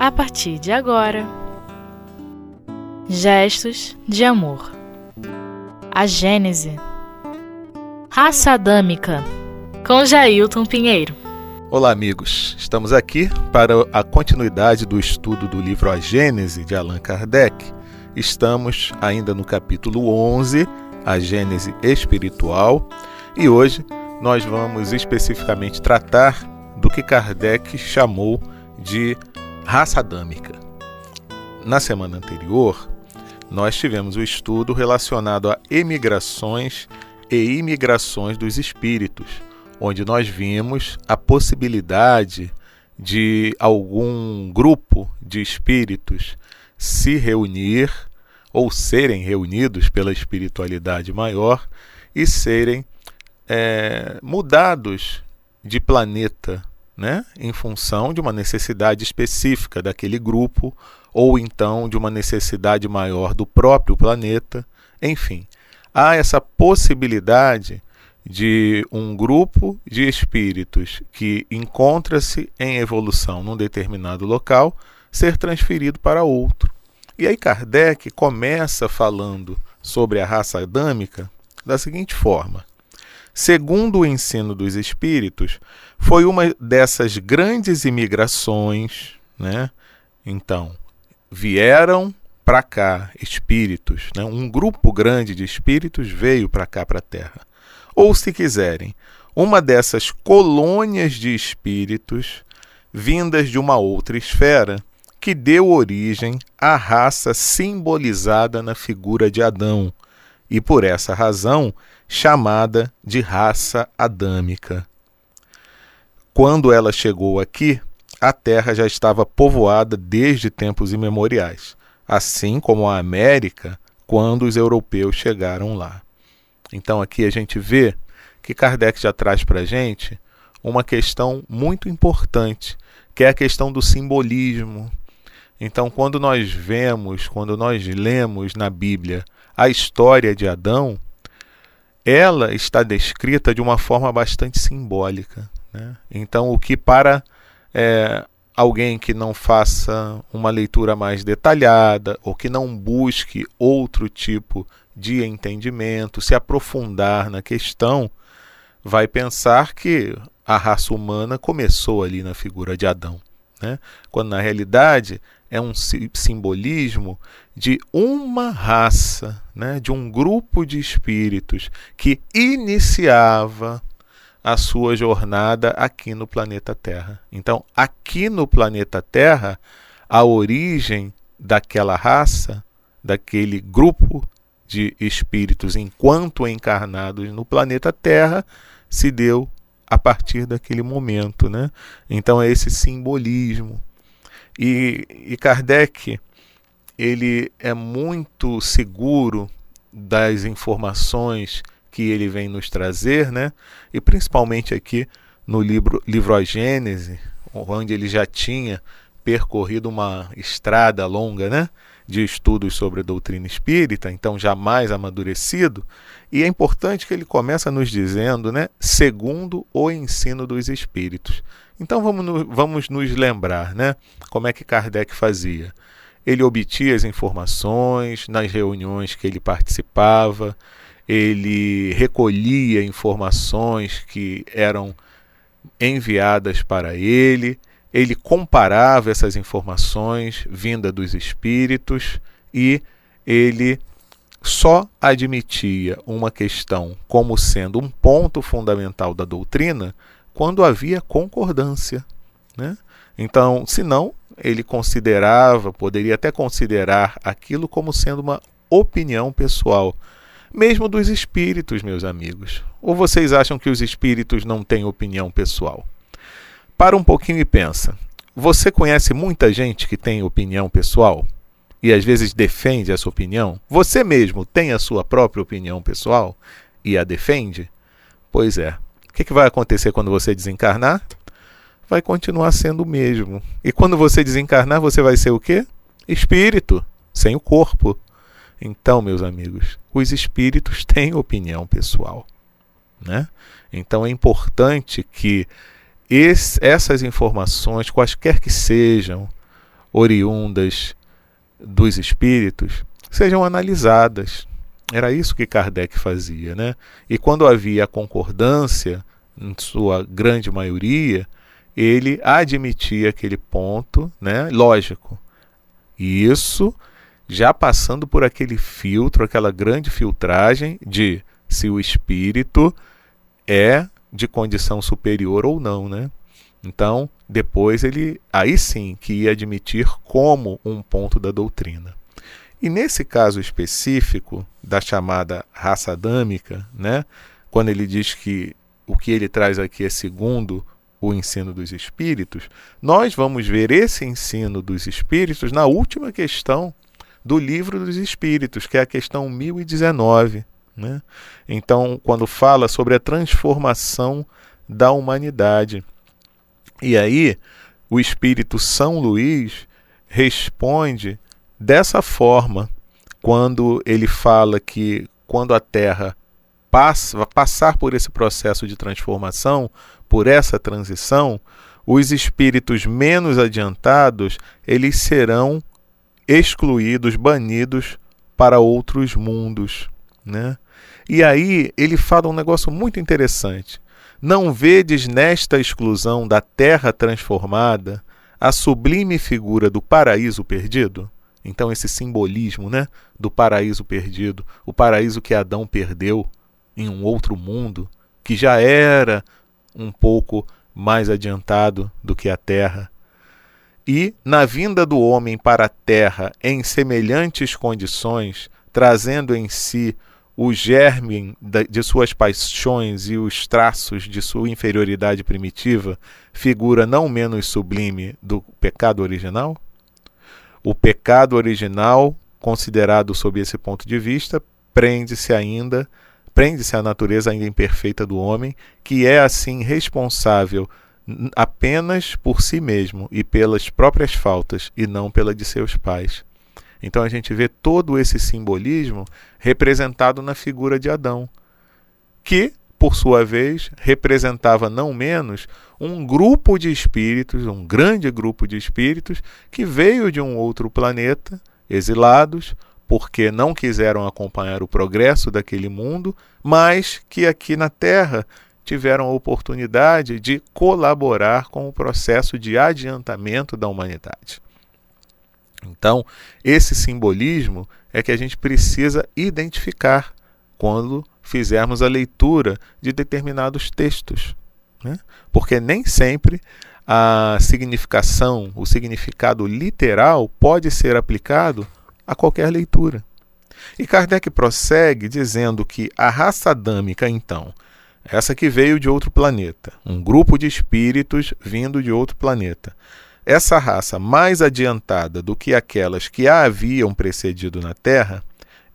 a partir de agora. Gestos de amor. A Gênese. Raça Adâmica, com Jailton Pinheiro. Olá, amigos. Estamos aqui para a continuidade do estudo do livro A Gênese de Allan Kardec. Estamos ainda no capítulo 11, A Gênese Espiritual, e hoje nós vamos especificamente tratar do que Kardec chamou de raça adâmica. Na semana anterior, nós tivemos o estudo relacionado a emigrações e imigrações dos espíritos, onde nós vimos a possibilidade de algum grupo de espíritos se reunir ou serem reunidos pela espiritualidade maior e serem é, mudados de planeta, né, em função de uma necessidade específica daquele grupo ou então de uma necessidade maior do próprio planeta. Enfim, há essa possibilidade de um grupo de espíritos que encontra-se em evolução num determinado local ser transferido para outro. E aí Kardec começa falando sobre a raça adâmica da seguinte forma: segundo o ensino dos espíritos, foi uma dessas grandes imigrações, né? Então, vieram para cá espíritos, né? um grupo grande de espíritos veio para cá, para a Terra. Ou, se quiserem, uma dessas colônias de espíritos vindas de uma outra esfera que deu origem à raça simbolizada na figura de Adão e, por essa razão, chamada de raça adâmica. Quando ela chegou aqui, a Terra já estava povoada desde tempos imemoriais, assim como a América quando os europeus chegaram lá. Então aqui a gente vê que Kardec já traz para a gente uma questão muito importante, que é a questão do simbolismo. Então, quando nós vemos, quando nós lemos na Bíblia a história de Adão, ela está descrita de uma forma bastante simbólica. Né? Então, o que para é, alguém que não faça uma leitura mais detalhada ou que não busque outro tipo de entendimento, se aprofundar na questão, vai pensar que a raça humana começou ali na figura de Adão, né? quando na realidade é um simbolismo de uma raça, né? de um grupo de espíritos que iniciava a sua jornada aqui no planeta Terra. Então, aqui no planeta Terra, a origem daquela raça, daquele grupo de espíritos enquanto encarnados no planeta Terra, se deu a partir daquele momento, né? Então é esse simbolismo. E, e Kardec ele é muito seguro das informações que ele vem nos trazer, né? E principalmente aqui no livro, livro A Gênese, onde ele já tinha percorrido uma estrada longa, né? De estudos sobre a doutrina espírita, então jamais amadurecido, e é importante que ele começa nos dizendo, né, segundo o ensino dos espíritos. Então vamos, vamos nos lembrar, né, como é que Kardec fazia. Ele obtia as informações nas reuniões que ele participava, ele recolhia informações que eram enviadas para ele, ele comparava essas informações vinda dos espíritos e ele só admitia uma questão como sendo um ponto fundamental da doutrina quando havia concordância. Né? Então, senão, ele considerava, poderia até considerar aquilo como sendo uma opinião pessoal mesmo dos espíritos, meus amigos. Ou vocês acham que os espíritos não têm opinião pessoal? Para um pouquinho e pensa. Você conhece muita gente que tem opinião pessoal e às vezes defende essa opinião? Você mesmo tem a sua própria opinião pessoal e a defende? Pois é. O que, vai acontecer quando você desencarnar? Vai continuar sendo o mesmo. E quando você desencarnar, você vai ser o quê? Espírito, sem o corpo. Então, meus amigos, os espíritos têm opinião pessoal. Né? Então é importante que esse, essas informações, quaisquer que sejam, oriundas dos espíritos sejam analisadas. Era isso que Kardec fazia, né? E quando havia concordância, em sua grande maioria, ele admitia aquele ponto, né? Lógico. E isso já passando por aquele filtro, aquela grande filtragem de se o espírito é de condição superior ou não, né? Então, depois ele aí sim que ia admitir como um ponto da doutrina. E nesse caso específico da chamada raça adâmica, né, quando ele diz que o que ele traz aqui é segundo o ensino dos espíritos, nós vamos ver esse ensino dos espíritos na última questão do livro dos espíritos, que é a questão 1019. Né? Então, quando fala sobre a transformação da humanidade. E aí, o espírito São Luís responde dessa forma quando ele fala que quando a Terra passa, passar por esse processo de transformação, por essa transição, os espíritos menos adiantados, eles serão excluídos, banidos para outros mundos, né? E aí ele fala um negócio muito interessante. Não vedes nesta exclusão da terra transformada a sublime figura do paraíso perdido? Então esse simbolismo, né, do paraíso perdido, o paraíso que Adão perdeu em um outro mundo, que já era um pouco mais adiantado do que a terra. E na vinda do homem para a terra em semelhantes condições, trazendo em si o germe de suas paixões e os traços de sua inferioridade primitiva, figura não menos sublime do pecado original? O pecado original, considerado sob esse ponto de vista, prende-se ainda, prende-se à natureza ainda imperfeita do homem, que é assim responsável apenas por si mesmo e pelas próprias faltas e não pela de seus pais. Então a gente vê todo esse simbolismo representado na figura de Adão, que, por sua vez, representava não menos um grupo de espíritos, um grande grupo de espíritos, que veio de um outro planeta, exilados, porque não quiseram acompanhar o progresso daquele mundo, mas que aqui na Terra tiveram a oportunidade de colaborar com o processo de adiantamento da humanidade. Então, esse simbolismo é que a gente precisa identificar quando fizermos a leitura de determinados textos. Né? Porque nem sempre a significação, o significado literal pode ser aplicado a qualquer leitura. E Kardec prossegue dizendo que a raça adâmica, então, essa que veio de outro planeta, um grupo de espíritos vindo de outro planeta, essa raça mais adiantada do que aquelas que a haviam precedido na Terra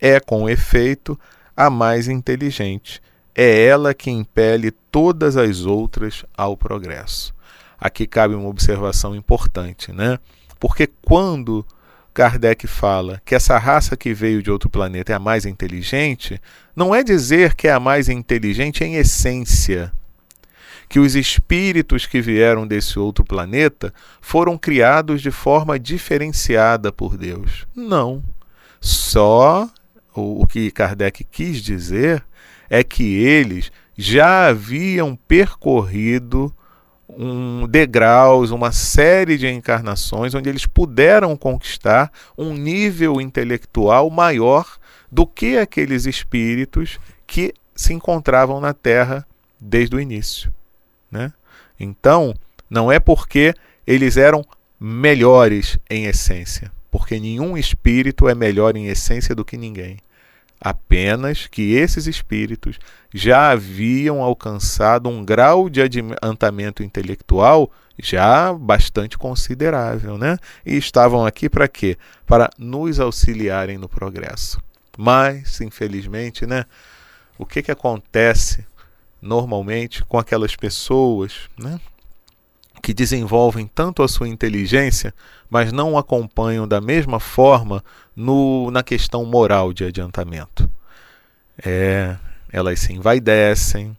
é, com efeito, a mais inteligente. É ela que impele todas as outras ao progresso. Aqui cabe uma observação importante, né? Porque quando Kardec fala que essa raça que veio de outro planeta é a mais inteligente, não é dizer que é a mais inteligente em essência, que os espíritos que vieram desse outro planeta foram criados de forma diferenciada por Deus. Não. Só o, que Kardec quis dizer é que eles já haviam percorrido um degraus, uma série de encarnações onde eles puderam conquistar um nível intelectual maior do que aqueles espíritos que se encontravam na Terra desde o início. Né? Então, não é porque eles eram melhores em essência, porque nenhum espírito é melhor em essência do que ninguém. Apenas que esses espíritos já haviam alcançado um grau de adiantamento intelectual já bastante considerável, né? E estavam aqui para quê? Para nos auxiliarem no progresso. Mas, infelizmente, né? O que, que acontece normalmente com aquelas pessoas né, que desenvolvem tanto a sua inteligência, mas não acompanham da mesma forma no, na questão moral de adiantamento. É, elas se envaidecem,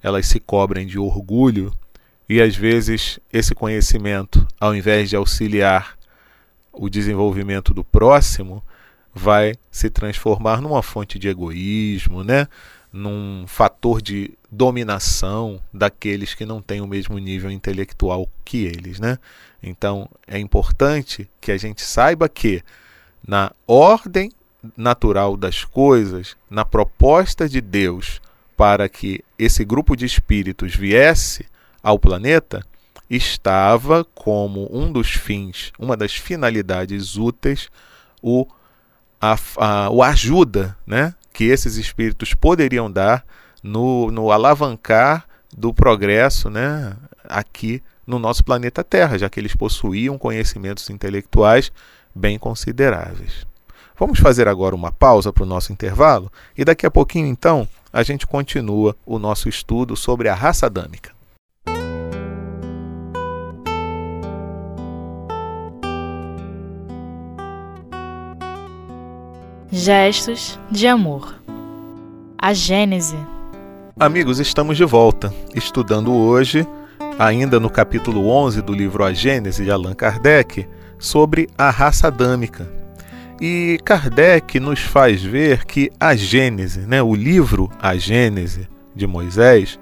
elas se cobrem de orgulho e às vezes esse conhecimento, ao invés de auxiliar o desenvolvimento do próximo vai se transformar numa fonte de egoísmo, né? Num fator de dominação daqueles que não têm o mesmo nível intelectual que eles, né? Então é importante que a gente saiba que na ordem natural das coisas, na proposta de Deus para que esse grupo de espíritos viesse ao planeta, estava como um dos fins, uma das finalidades úteis, o, a, a, o ajuda né, que esses espíritos poderiam dar no, no alavancar do progresso né, aqui no nosso planeta Terra, já que eles possuíam conhecimentos intelectuais bem consideráveis. Vamos fazer agora uma pausa para o nosso intervalo e daqui a pouquinho, então, a gente continua o nosso estudo sobre a raça adâmica. Gestos de amor. A Gênese. Amigos, estamos de volta, estudando hoje, ainda no capítulo 11 do livro A Gênese de Allan Kardec, sobre a raça adâmica. E Kardec nos faz ver que a Gênese, né, o livro A Gênese de Moisés,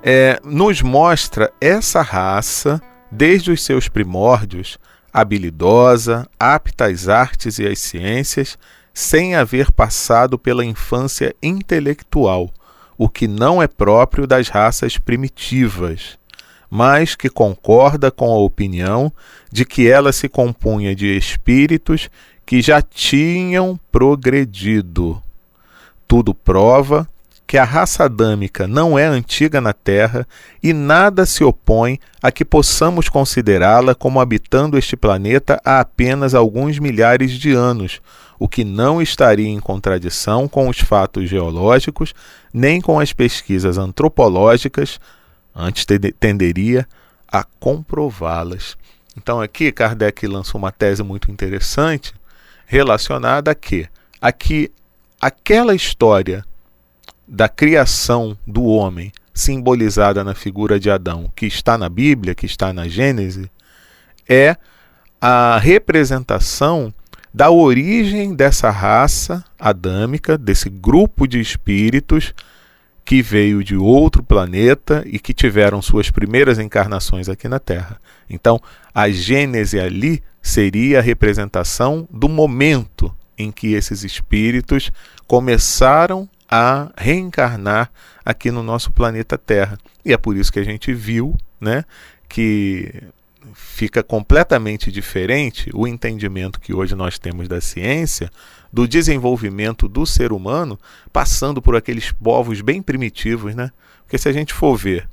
é, nos mostra essa raça desde os seus primórdios, habilidosa, apta às artes e às ciências, sem haver passado pela infância intelectual, o que não é próprio das raças primitivas, mas que concorda com a opinião de que ela se compunha de espíritos que já tinham progredido. Tudo prova que a raça adâmica não é antiga na Terra e nada se opõe a que possamos considerá-la como habitando este planeta há apenas alguns milhares de anos, o que não estaria em contradição com os fatos geológicos nem com as pesquisas antropológicas, antes tenderia a comprová-las. Então aqui Kardec lançou uma tese muito interessante relacionada a que aqui aquela história da criação do homem simbolizada na figura de Adão, que está na Bíblia, que está na Gênese, é a representação da origem dessa raça adâmica, desse grupo de espíritos que veio de outro planeta e que tiveram suas primeiras encarnações aqui na Terra. Então, a Gênese ali seria a representação do momento em que esses espíritos começaram a reencarnar aqui no nosso planeta Terra. E é por isso que a gente viu, né, que fica completamente diferente o entendimento que hoje nós temos da ciência, do desenvolvimento do ser humano, passando por aqueles povos bem primitivos, né? Porque se a gente for ver,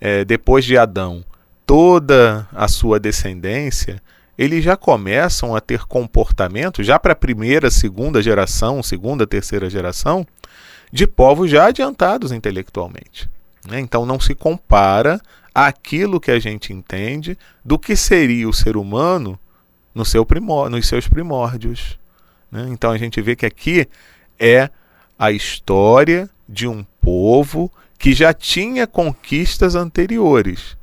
é, depois de Adão, toda a sua descendência, eles já começam a ter comportamento, já para a primeira, segunda geração, segunda, terceira geração, de povos já adiantados intelectualmente. Né? Então não se compara aquilo que a gente entende do que seria o ser humano no seu primor nos seus primórdios. Né? Então a gente vê que aqui é a história de um povo que já tinha conquistas anteriores.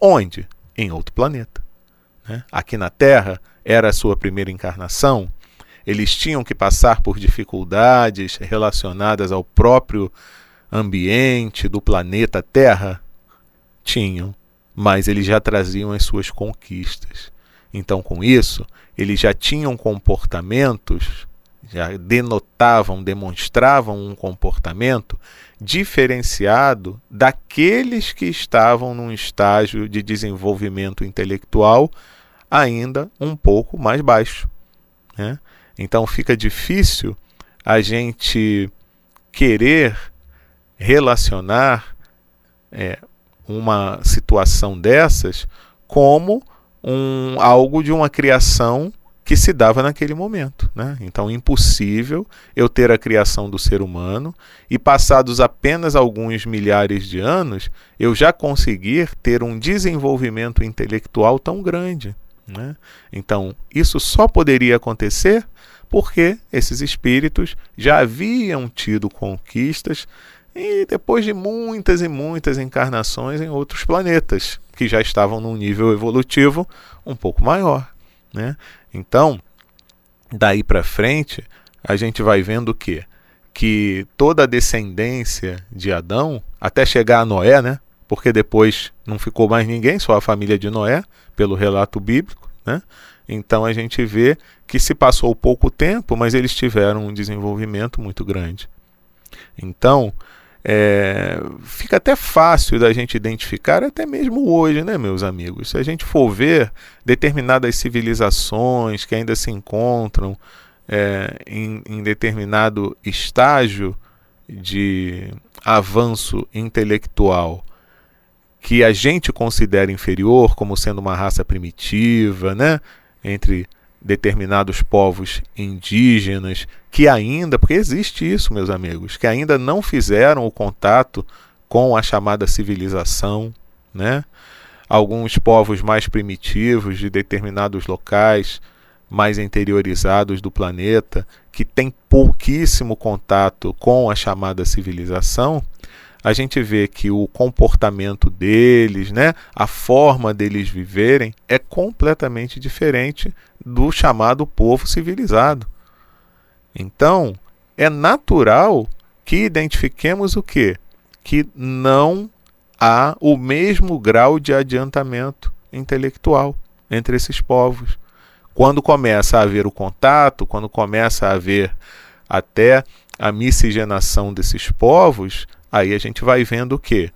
Onde? Em outro planeta. Né? Aqui na Terra era a sua primeira encarnação. Eles tinham que passar por dificuldades relacionadas ao próprio ambiente do planeta Terra tinham, mas eles já traziam as suas conquistas. Então, com isso, eles já tinham comportamentos, já denotavam, demonstravam um comportamento diferenciado daqueles que estavam num estágio de desenvolvimento intelectual ainda um pouco mais baixo. Né? Então fica difícil a gente querer relacionar é, uma situação dessas como um, algo de uma criação que se dava naquele momento. Né? Então, impossível eu ter a criação do ser humano e, passados apenas alguns milhares de anos, eu já conseguir ter um desenvolvimento intelectual tão grande. Né? Então, isso só poderia acontecer porque esses espíritos já haviam tido conquistas e depois de muitas e muitas encarnações em outros planetas, que já estavam num nível evolutivo um pouco maior. Né? Então, daí para frente, a gente vai vendo o quê? Que toda a descendência de Adão, até chegar a Noé, né? Porque depois não ficou mais ninguém, só a família de Noé, pelo relato bíblico, né? Então a gente vê que se passou pouco tempo, mas eles tiveram um desenvolvimento muito grande. Então, é, fica até fácil da gente identificar, até mesmo hoje, né, meus amigos? Se a gente for ver determinadas civilizações que ainda se encontram é, em, em determinado estágio de avanço intelectual que a gente considera inferior, como sendo uma raça primitiva, né? Entre determinados povos indígenas que ainda, porque existe isso, meus amigos, que ainda não fizeram o contato com a chamada civilização, né? Alguns povos mais primitivos de determinados locais, mais interiorizados do planeta, que têm pouquíssimo contato com a chamada civilização, a gente vê que o comportamento deles, né, a forma deles viverem é completamente diferente do chamado povo civilizado. Então, é natural que identifiquemos o quê? Que não há o mesmo grau de adiantamento intelectual entre esses povos. Quando começa a haver o contato, quando começa a haver até a miscigenação desses povos, aí a gente vai vendo o quê?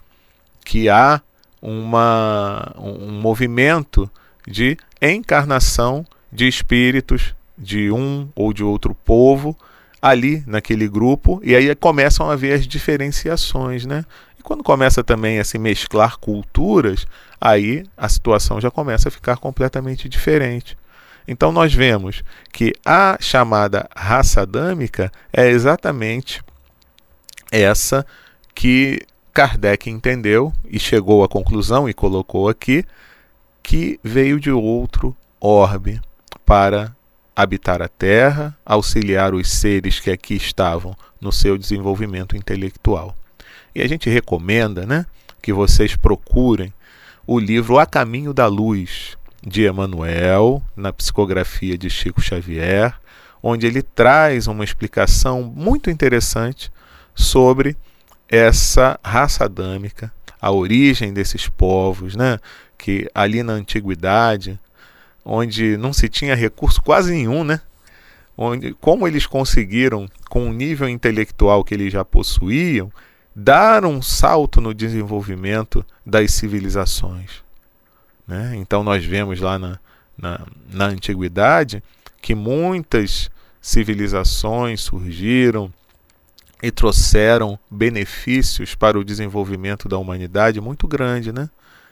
Que há uma, um movimento de encarnação de espíritos de um ou de outro povo ali naquele grupo, e aí começam a haver as diferenciações, né? E quando começa também a se mesclar culturas, aí a situação já começa a ficar completamente diferente. Então nós vemos que a chamada raça adâmica é exatamente essa que Kardec entendeu e chegou à conclusão e colocou aqui que veio de outro orbe para habitar a Terra, auxiliar os seres que aqui estavam no seu desenvolvimento intelectual. E a gente recomenda, né, que vocês procurem o livro A Caminho da Luz de Emmanuel, na psicografia de Chico Xavier, onde ele traz uma explicação muito interessante sobre essa raça adâmica, a origem desses povos, né? que ali na antiguidade, onde não se tinha recurso quase nenhum, né? onde, como eles conseguiram, com o nível intelectual que eles já possuíam, dar um salto no desenvolvimento das civilizações. Né? Então nós vemos lá na, na, na antiguidade que muitas civilizações surgiram, e trouxeram benefícios para o desenvolvimento da humanidade muito grande, né?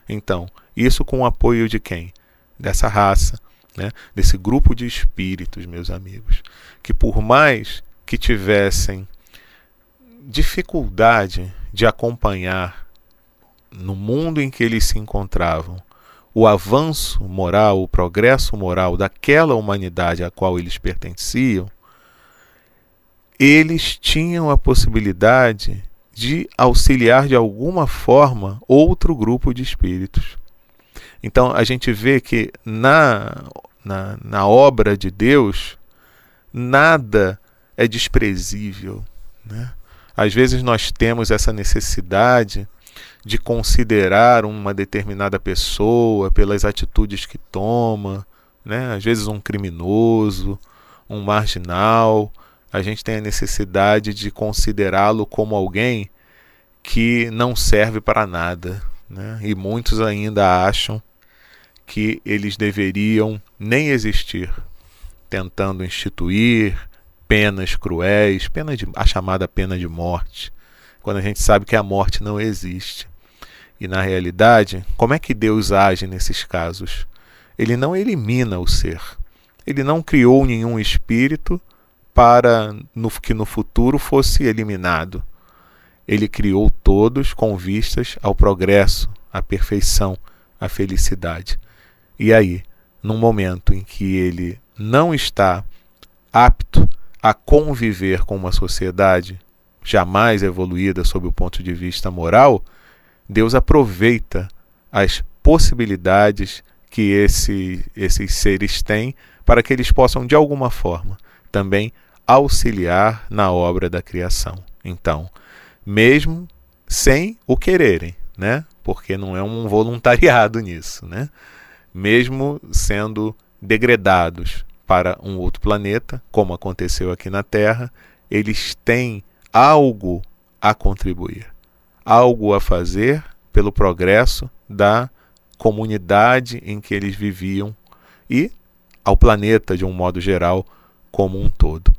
Então, isso com o apoio de quem? Dessa raça, né? desse grupo de espíritos, meus amigos, que por mais que tivessem dificuldade de acompanhar no mundo em que eles se encontravam o avanço moral, o progresso moral daquela humanidade a qual eles pertenciam, eles tinham a possibilidade de auxiliar de alguma forma outro grupo de espíritos. Então a gente vê que na, na, na obra de Deus nada é desprezível. Né? Às vezes nós temos essa necessidade de considerar uma determinada pessoa pelas atitudes que toma, né? às vezes um criminoso, um marginal a gente tem a necessidade de considerá-lo como alguém que não serve para nada. Né? E muitos ainda acham que eles deveriam nem existir, tentando instituir penas cruéis, pena de, a chamada pena de morte, quando a gente sabe que a morte não existe. E na realidade, como é que Deus age nesses casos? Ele não elimina o ser. Ele não criou nenhum espírito para no, que no futuro fosse eliminado. Ele criou todos com vistas ao progresso, à perfeição, à felicidade. E aí, num momento em que ele não está apto a conviver com uma sociedade jamais evoluída sob o ponto de vista moral, Deus aproveita as possibilidades que esse, esses seres têm para que eles possam, de alguma forma, também auxiliar na obra da criação. Então, mesmo sem o quererem, né? Porque não é um voluntariado nisso, né? Mesmo sendo degradados para um outro planeta, como aconteceu aqui na Terra, eles têm algo a contribuir, algo a fazer pelo progresso da comunidade em que eles viviam e ao planeta de um modo geral como um todo.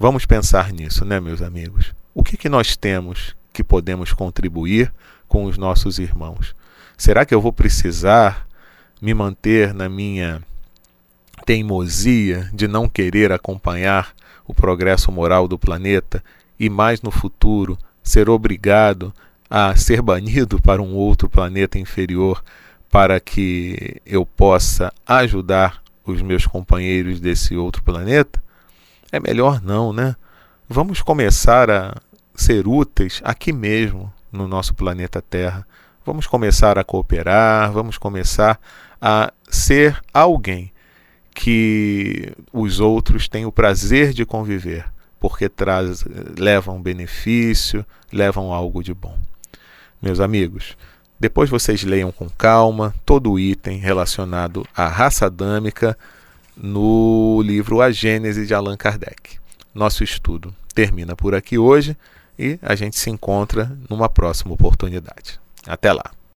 Vamos pensar nisso, né, meus amigos? O que, que nós temos que podemos contribuir com os nossos irmãos? Será que eu vou precisar me manter na minha teimosia de não querer acompanhar o progresso moral do planeta e mais no futuro ser obrigado a ser banido para um outro planeta inferior para que eu possa ajudar os meus companheiros desse outro planeta? É melhor não, né? Vamos começar a ser úteis aqui mesmo, no nosso planeta Terra. Vamos começar a cooperar, vamos começar a ser alguém que os outros têm o prazer de conviver, porque traz, levam benefício, levam algo de bom. Meus amigos, depois vocês leiam com calma todo o item relacionado à raça adâmica no livro A Gênese de Allan Kardec. Nosso estudo termina por aqui hoje e a gente se encontra numa próxima oportunidade. Até lá!